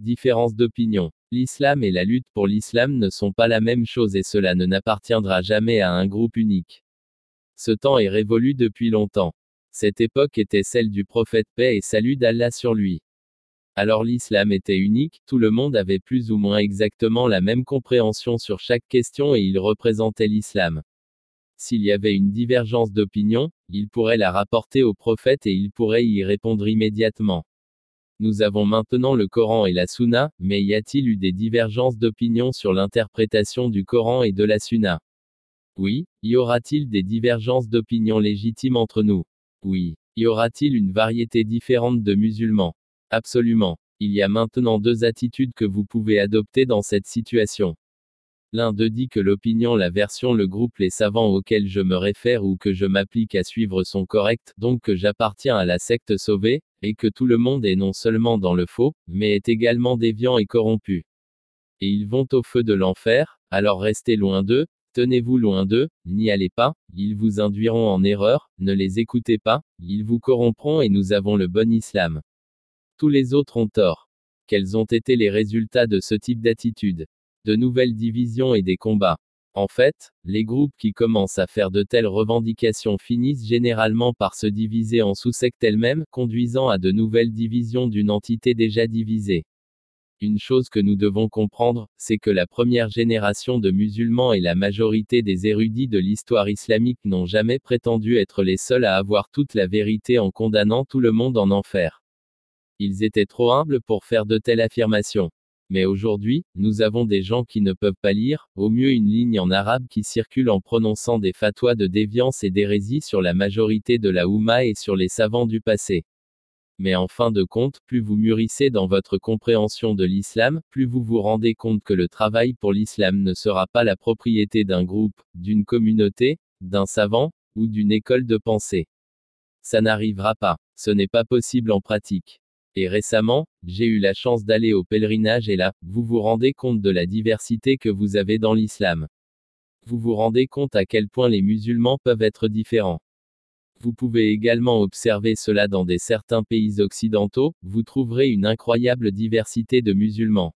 Différence d'opinion. L'islam et la lutte pour l'islam ne sont pas la même chose et cela ne n'appartiendra jamais à un groupe unique. Ce temps est révolu depuis longtemps. Cette époque était celle du prophète paix et salut d'Allah sur lui. Alors l'islam était unique, tout le monde avait plus ou moins exactement la même compréhension sur chaque question et il représentait l'islam. S'il y avait une divergence d'opinion, il pourrait la rapporter au prophète et il pourrait y répondre immédiatement. Nous avons maintenant le Coran et la Sunna, mais y a-t-il eu des divergences d'opinion sur l'interprétation du Coran et de la Sunna? Oui. Y aura-t-il des divergences d'opinion légitimes entre nous? Oui. Y aura-t-il une variété différente de musulmans? Absolument. Il y a maintenant deux attitudes que vous pouvez adopter dans cette situation. L'un d'eux dit que l'opinion, la version, le groupe, les savants auxquels je me réfère ou que je m'applique à suivre sont corrects, donc que j'appartiens à la secte sauvée, et que tout le monde est non seulement dans le faux, mais est également déviant et corrompu. Et ils vont au feu de l'enfer, alors restez loin d'eux, tenez-vous loin d'eux, n'y allez pas, ils vous induiront en erreur, ne les écoutez pas, ils vous corrompront et nous avons le bon islam. Tous les autres ont tort. Quels ont été les résultats de ce type d'attitude? De nouvelles divisions et des combats. En fait, les groupes qui commencent à faire de telles revendications finissent généralement par se diviser en sous-sectes elles-mêmes, conduisant à de nouvelles divisions d'une entité déjà divisée. Une chose que nous devons comprendre, c'est que la première génération de musulmans et la majorité des érudits de l'histoire islamique n'ont jamais prétendu être les seuls à avoir toute la vérité en condamnant tout le monde en enfer. Ils étaient trop humbles pour faire de telles affirmations. Mais aujourd'hui, nous avons des gens qui ne peuvent pas lire, au mieux une ligne en arabe qui circule en prononçant des fatwas de déviance et d'hérésie sur la majorité de la Houma et sur les savants du passé. Mais en fin de compte, plus vous mûrissez dans votre compréhension de l'islam, plus vous vous rendez compte que le travail pour l'islam ne sera pas la propriété d'un groupe, d'une communauté, d'un savant, ou d'une école de pensée. Ça n'arrivera pas. Ce n'est pas possible en pratique. Et récemment, j'ai eu la chance d'aller au pèlerinage et là, vous vous rendez compte de la diversité que vous avez dans l'islam. Vous vous rendez compte à quel point les musulmans peuvent être différents. Vous pouvez également observer cela dans des certains pays occidentaux, vous trouverez une incroyable diversité de musulmans.